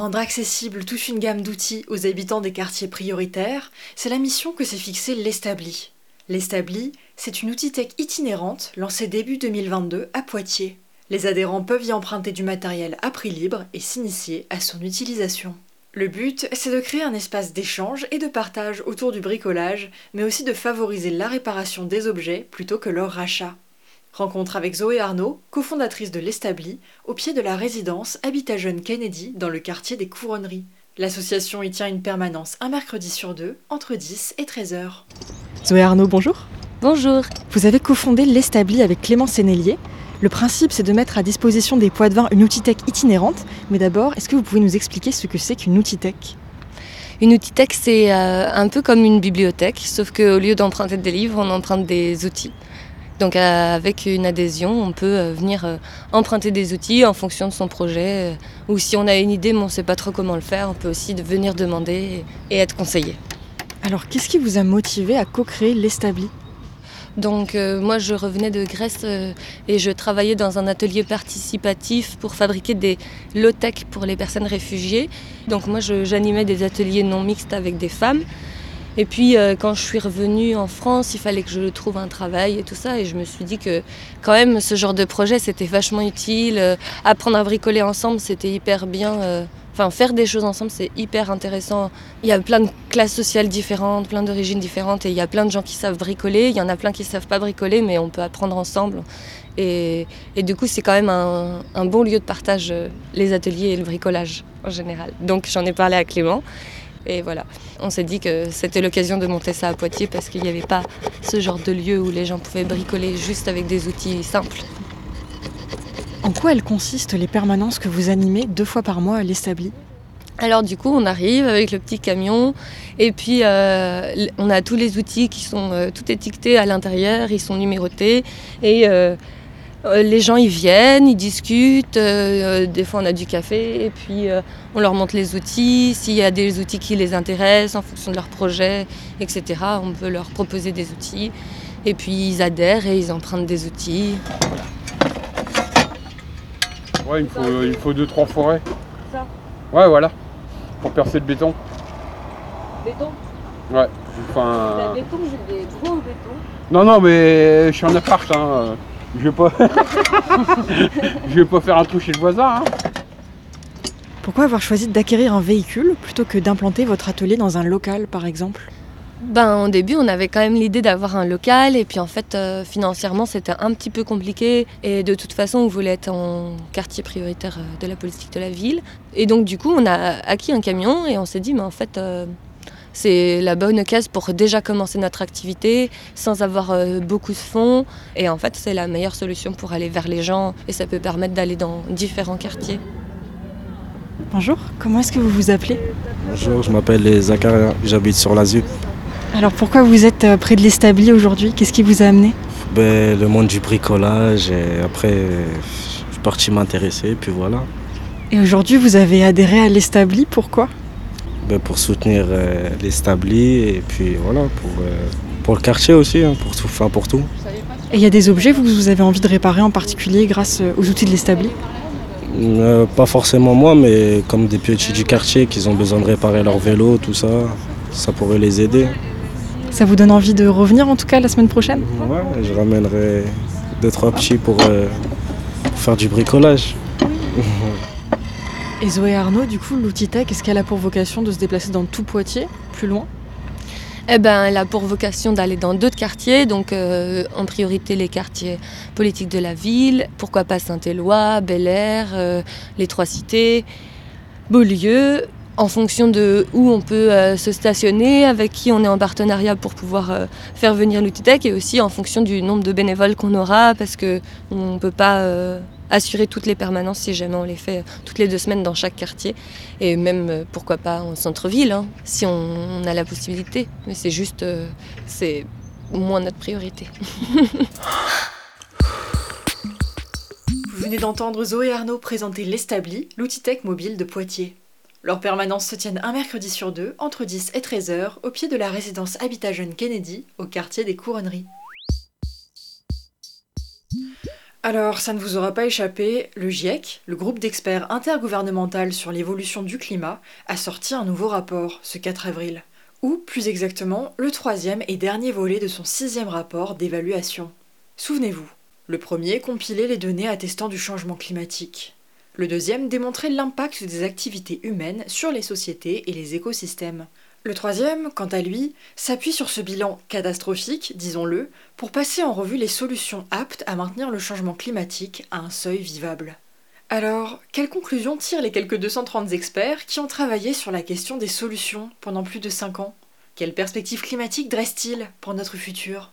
Rendre accessible toute une gamme d'outils aux habitants des quartiers prioritaires, c'est la mission que s'est fixée l'Establi. L'Establi, c'est une outil tech itinérante lancée début 2022 à Poitiers. Les adhérents peuvent y emprunter du matériel à prix libre et s'initier à son utilisation. Le but, c'est de créer un espace d'échange et de partage autour du bricolage, mais aussi de favoriser la réparation des objets plutôt que leur rachat. Rencontre avec Zoé Arnaud, cofondatrice de l'Establi, au pied de la résidence Habitat Jeune Kennedy dans le quartier des Couronneries. L'association y tient une permanence un mercredi sur deux, entre 10 et 13 heures. Zoé Arnaud, bonjour. Bonjour. Vous avez cofondé l'Establi avec Clément Sénélier. Le principe, c'est de mettre à disposition des poids de vin une outil tech itinérante. Mais d'abord, est-ce que vous pouvez nous expliquer ce que c'est qu'une outil tech? Une outil tech, c'est euh, un peu comme une bibliothèque, sauf qu'au lieu d'emprunter des livres, on emprunte des outils. Donc euh, avec une adhésion, on peut euh, venir euh, emprunter des outils en fonction de son projet. Ou si on a une idée mais on ne sait pas trop comment le faire, on peut aussi venir demander et être conseillé. Alors qu'est-ce qui vous a motivé à co-créer l'Establi? Donc moi je revenais de Grèce et je travaillais dans un atelier participatif pour fabriquer des low-tech pour les personnes réfugiées. Donc moi j'animais des ateliers non mixtes avec des femmes. Et puis euh, quand je suis revenue en France, il fallait que je trouve un travail et tout ça. Et je me suis dit que quand même ce genre de projet c'était vachement utile. Euh, apprendre à bricoler ensemble c'était hyper bien. Euh, enfin faire des choses ensemble c'est hyper intéressant. Il y a plein de classes sociales différentes, plein d'origines différentes et il y a plein de gens qui savent bricoler. Il y en a plein qui ne savent pas bricoler mais on peut apprendre ensemble. Et, du coup c'est quand même un, un bon lieu de partage les ateliers et le bricolage en général. Donc j'en ai parlé à Clément. Et voilà, on s'est dit que c'était l'occasion de monter ça à Poitiers parce qu'il n'y avait pas ce genre de lieu où les gens pouvaient bricoler juste avec des outils simples. En quoi elles consistent les permanences que vous animez deux fois par mois à l'Establi? Alors du coup, on arrive avec le petit camion et puis euh, on a tous les outils qui sont euh, tout étiquetés à l'intérieur, ils sont numérotés et euh, euh, les gens ils viennent, ils discutent, euh, euh, des fois on a du café et puis on leur montre les outils, s'il y a des outils qui les intéressent en fonction de leur projet, etc. On peut leur proposer des outils et puis ils adhèrent et ils empruntent des outils. Ouais, il faut, il faut deux, trois forêts. Ça Ouais, voilà, pour percer le béton. Béton? Ouais. Enfin... La béton, j'ai des gros bétons. Non, non, mais je suis en appart. Hein. Je vais pas. je vais pas faire un trou chez le voisin. Hein. Pourquoi avoir choisi d'acquérir un véhicule plutôt que d'implanter votre atelier dans un local par exemple? Ben, au début, on avait quand même l'idée d'avoir un local, et puis en fait, euh, financièrement, c'était un petit peu compliqué. Et de toute façon, on voulait être en quartier prioritaire euh, de la politique de la ville. Et donc, du coup, on a acquis un camion, et on s'est dit, mais en fait, euh, c'est la bonne case pour déjà commencer notre activité sans avoir euh, beaucoup de fonds. Et en fait, c'est la meilleure solution pour aller vers les gens et ça peut permettre d'aller dans différents quartiers. Bonjour, comment est-ce que vous vous appelez? Bonjour, je m'appelle Zakaria, j'habite sur la Alors pourquoi vous êtes euh, près de l'Establi aujourd'hui? Qu'est-ce qui vous a amené? Ben, Le monde du bricolage et après je suis parti m'intéresser puis voilà. Et aujourd'hui vous avez adhéré à l'Establi, pourquoi? Pour soutenir euh, les stablis et puis voilà, pour, euh, pour le quartier aussi, hein, pour, tout, enfin, pour tout. Et il y a des objets que vous avez envie de réparer en particulier grâce euh, aux outils de l'establi? Pas forcément moi, mais comme des petits du quartier qui ont besoin de réparer leur vélo, tout ça, ça pourrait les aider. Ça vous donne envie de revenir en tout cas la semaine prochaine? Ouais, je ramènerai deux trois petits pour, pour faire du bricolage. Et Zoé Arnaud, du coup, l'outil tech, est-ce qu'elle a pour vocation de se déplacer dans tout Poitiers, plus loin? Eh ben, elle a pour vocation d'aller dans d'autres quartiers, donc euh, en priorité les quartiers politiques de la ville, pourquoi pas Saint-Éloi, Bel Air, euh, les Trois Cités, Beaulieu, en fonction de où on peut euh, se stationner, avec qui on est en partenariat pour pouvoir faire venir l'outil tech, et aussi en fonction du nombre de bénévoles qu'on aura, parce qu'on ne peut pas assurer toutes les permanences si jamais on les fait toutes les deux semaines dans chaque quartier. Et même, pourquoi pas, en centre-ville, hein, si on, a la possibilité. Mais c'est juste, c'est moins notre priorité. Vous venez d'entendre Zoé Arnaud présenter l'Establi, l'outil tech mobile de Poitiers. Leurs permanences se tiennent un mercredi sur deux, entre 10 et 13 heures, au pied de la résidence Habitat Jeune Kennedy, au quartier des Couronneries. Alors, ça ne vous aura pas échappé, le GIEC, le groupe d'experts intergouvernemental sur l'évolution du climat, a sorti un nouveau rapport ce 4 avril, ou plus exactement le troisième et dernier volet de son sixième rapport d'évaluation. Souvenez-vous, le premier compilait les données attestant du changement climatique. Le deuxième démontrait l'impact des activités humaines sur les sociétés et les écosystèmes. Le troisième, quant à lui, s'appuie sur ce bilan catastrophique, disons-le, pour passer en revue les solutions aptes à maintenir le changement climatique à un seuil vivable. Alors, quelles conclusions tirent les quelques 230 experts qui ont travaillé sur la question des solutions pendant plus de 5 ans? Quelles perspectives climatiques dressent-ils pour notre futur?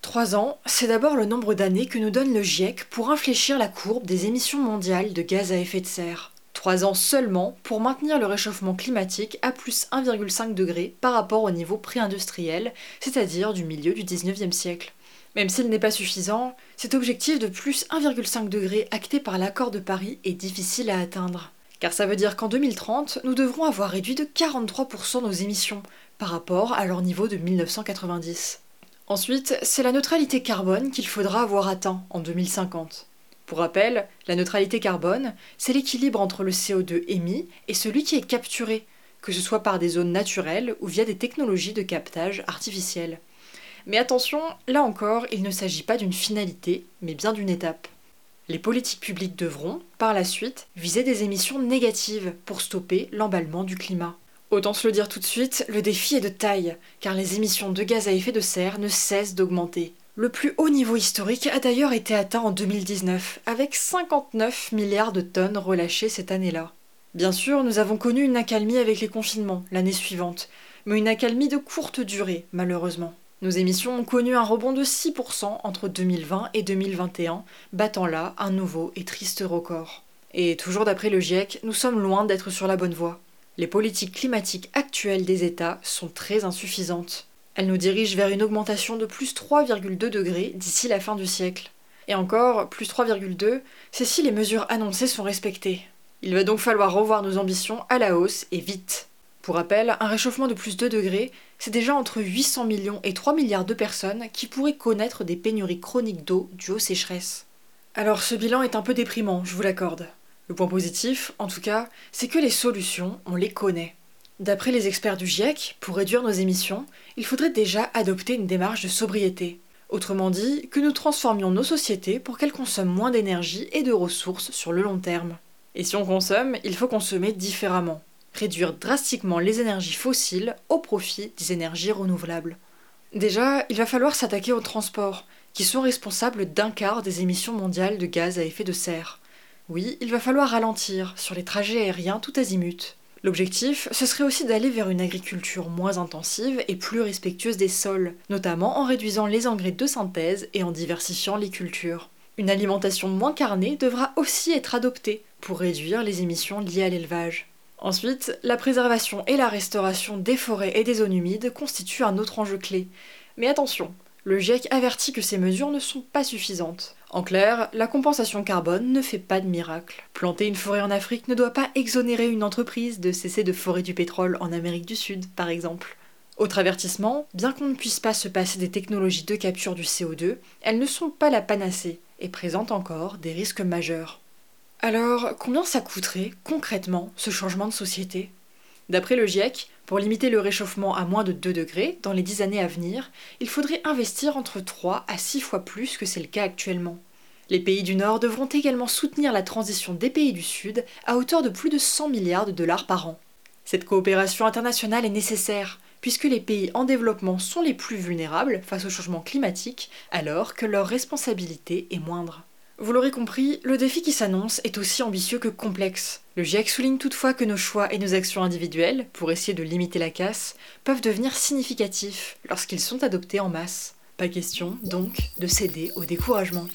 Trois ans, c'est d'abord le nombre d'années que nous donne le GIEC pour infléchir la courbe des émissions mondiales de gaz à effet de serre. Trois ans seulement pour maintenir le réchauffement climatique à plus 1,5 degré par rapport au niveau pré-industriel, c'est-à-dire du milieu du 19e siècle. Même s'il n'est pas suffisant, cet objectif de plus 1,5 degré acté par l'accord de Paris est difficile à atteindre. Car ça veut dire qu'en 2030, nous devrons avoir réduit de 43% nos émissions par rapport à leur niveau de 1990. Ensuite, c'est la neutralité carbone qu'il faudra avoir atteint en 2050. Pour rappel, la neutralité carbone, c'est l'équilibre entre le CO2 émis et celui qui est capturé, que ce soit par des zones naturelles ou via des technologies de captage artificielles. Mais attention, là encore, il ne s'agit pas d'une finalité, mais bien d'une étape. Les politiques publiques devront, par la suite, viser des émissions négatives pour stopper l'emballement du climat. Autant se le dire tout de suite, le défi est de taille, car les émissions de gaz à effet de serre ne cessent d'augmenter. Le plus haut niveau historique a d'ailleurs été atteint en 2019, avec 59 milliards de tonnes relâchées cette année-là. Bien sûr, nous avons connu une accalmie avec les confinements l'année suivante, mais une accalmie de courte durée, malheureusement. Nos émissions ont connu un rebond de 6% entre 2020 et 2021, battant là un nouveau et triste record. Et toujours d'après le GIEC, nous sommes loin d'être sur la bonne voie les politiques climatiques actuelles des États sont très insuffisantes. Elles nous dirigent vers une augmentation de plus 3,2 degrés d'ici la fin du siècle. Et encore, plus 3,2, c'est si les mesures annoncées sont respectées. Il va donc falloir revoir nos ambitions à la hausse et vite. Pour rappel, un réchauffement de plus 2 degrés, c'est déjà entre 800 millions et 3 milliards de personnes qui pourraient connaître des pénuries chroniques d'eau dues aux sécheresses. Alors ce bilan est un peu déprimant, je vous l'accorde. Le point positif, en tout cas, c'est que les solutions, on les connaît. D'après les experts du GIEC, pour réduire nos émissions, il faudrait déjà adopter une démarche de sobriété. Autrement dit, que nous transformions nos sociétés pour qu'elles consomment moins d'énergie et de ressources sur le long terme. Et si on consomme, il faut consommer différemment. Réduire drastiquement les énergies fossiles au profit des énergies renouvelables. Déjà, il va falloir s'attaquer aux transports, qui sont responsables d'un quart des émissions mondiales de gaz à effet de serre. Oui, il va falloir ralentir sur les trajets aériens tout azimut. L'objectif, ce serait aussi d'aller vers une agriculture moins intensive et plus respectueuse des sols, notamment en réduisant les engrais de synthèse et en diversifiant les cultures. Une alimentation moins carnée devra aussi être adoptée pour réduire les émissions liées à l'élevage. Ensuite, la préservation et la restauration des forêts et des zones humides constituent un autre enjeu clé. Mais attention, le GIEC avertit que ces mesures ne sont pas suffisantes. En clair, la compensation carbone ne fait pas de miracle. Planter une forêt en Afrique ne doit pas exonérer une entreprise de cesser de forer du pétrole en Amérique du Sud, par exemple. Autre avertissement, bien qu'on ne puisse pas se passer des technologies de capture du CO2, elles ne sont pas la panacée et présentent encore des risques majeurs. Alors, combien ça coûterait concrètement ce changement de société? D'après le GIEC, pour limiter le réchauffement à moins de 2 degrés dans les 10 années à venir, il faudrait investir entre 3 à 6 fois plus que c'est le cas actuellement. Les pays du Nord devront également soutenir la transition des pays du Sud à hauteur de plus de 100 milliards de dollars par an. Cette coopération internationale est nécessaire, puisque les pays en développement sont les plus vulnérables face au changement climatique, alors que leur responsabilité est moindre. Vous l'aurez compris, le défi qui s'annonce est aussi ambitieux que complexe. Le GIEC souligne toutefois que nos choix et nos actions individuelles, pour essayer de limiter la casse, peuvent devenir significatifs lorsqu'ils sont adoptés en masse. Pas question, donc, de céder au découragement.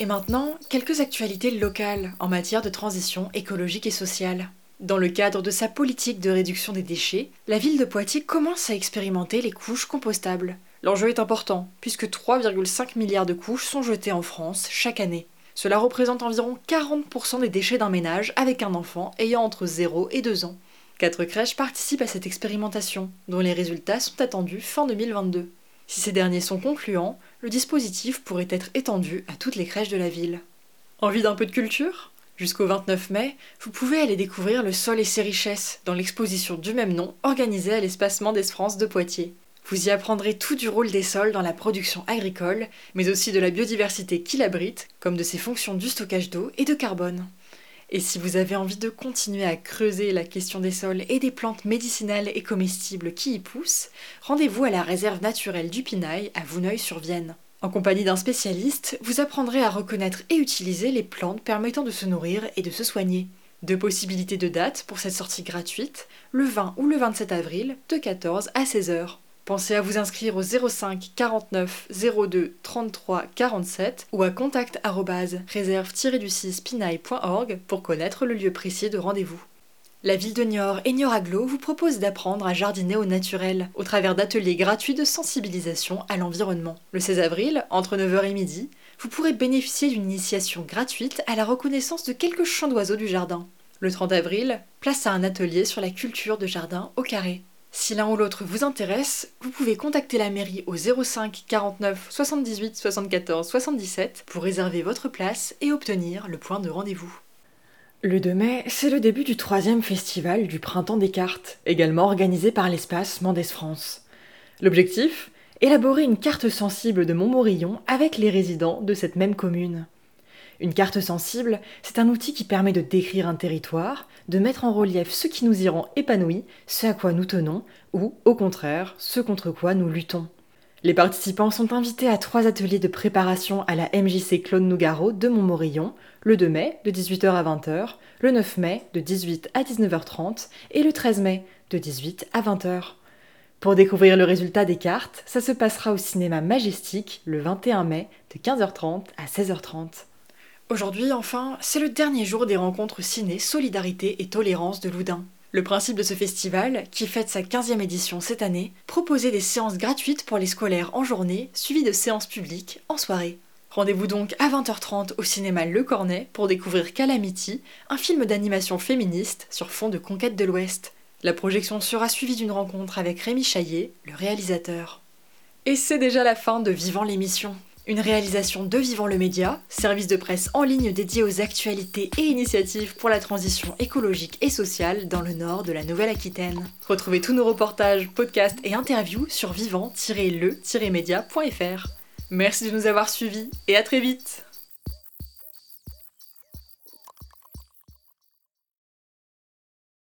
Et maintenant, quelques actualités locales en matière de transition écologique et sociale. Dans le cadre de sa politique de réduction des déchets, la ville de Poitiers commence à expérimenter les couches compostables. L'enjeu est important, puisque 3,5 milliards de couches sont jetées en France chaque année. Cela représente environ 40% des déchets d'un ménage avec un enfant ayant entre 0 et 2 ans. Quatre crèches participent à cette expérimentation, dont les résultats sont attendus fin 2022. Si ces derniers sont concluants, le dispositif pourrait être étendu à toutes les crèches de la ville. Envie d'un peu de culture? Jusqu'au 29 mai, vous pouvez aller découvrir le sol et ses richesses dans l'exposition du même nom organisée à l'espacement des France de Poitiers. Vous y apprendrez tout du rôle des sols dans la production agricole, mais aussi de la biodiversité qu'il abrite, comme de ses fonctions du stockage d'eau et de carbone. Et si vous avez envie de continuer à creuser la question des sols et des plantes médicinales et comestibles qui y poussent, rendez-vous à la réserve naturelle du Pinail à Vouneuil-sur-Vienne. En compagnie d'un spécialiste, vous apprendrez à reconnaître et utiliser les plantes permettant de se nourrir et de se soigner. Deux possibilités de date pour cette sortie gratuite, le 20 ou le 27 avril, de 14 à 16 heures. Pensez à vous inscrire au 05 49 02 33 47 ou à contact réserve-du-6 pinaille.org pour connaître le lieu précis de rendez-vous. La ville de Niort et Niort-Aglo vous proposent d'apprendre à jardiner au naturel au travers d'ateliers gratuits de sensibilisation à l'environnement. Le 16 avril, entre 9h et midi, vous pourrez bénéficier d'une initiation gratuite à la reconnaissance de quelques chants d'oiseaux du jardin. Le 30 avril, place à un atelier sur la culture de jardin au carré. Si l'un ou l'autre vous intéresse, vous pouvez contacter la mairie au 05 49 78 74 77 pour réserver votre place et obtenir le point de rendez-vous. Le 2 mai, c'est le début du troisième festival du Printemps des cartes, également organisé par l'espace Mendes France. L'objectif? Élaborer une carte sensible de Montmorillon avec les résidents de cette même commune. Une carte sensible, c'est un outil qui permet de décrire un territoire, de mettre en relief ce qui nous y rend épanouis, ce à quoi nous tenons, ou, au contraire, ce contre quoi nous luttons. Les participants sont invités à trois ateliers de préparation à la MJC Claude Nougaro de Montmorillon, le 2 mai de 18h à 20h, le 9 mai de 18 à 19h30 et le 13 mai de 18 à 20h. Pour découvrir le résultat des cartes, ça se passera au cinéma Majestic le 21 mai de 15h30 à 16h30. Aujourd'hui, enfin, c'est le dernier jour des rencontres ciné Solidarité et Tolérance de Loudun. Le principe de ce festival, qui fête sa 15e édition cette année, proposait des séances gratuites pour les scolaires en journée, suivies de séances publiques en soirée. Rendez-vous donc à 20h30 au cinéma Le Cornet pour découvrir Calamity, un film d'animation féministe sur fond de conquête de l'Ouest. La projection sera suivie d'une rencontre avec Rémi Chaillet, le réalisateur. Et c'est déjà la fin de Vivant l'émission. Une réalisation de Vivant le Média, service de presse en ligne dédié aux actualités et initiatives pour la transition écologique et sociale dans le nord de la Nouvelle-Aquitaine. Retrouvez tous nos reportages, podcasts et interviews sur vivant-le-média.fr. Merci de nous avoir suivis et à très vite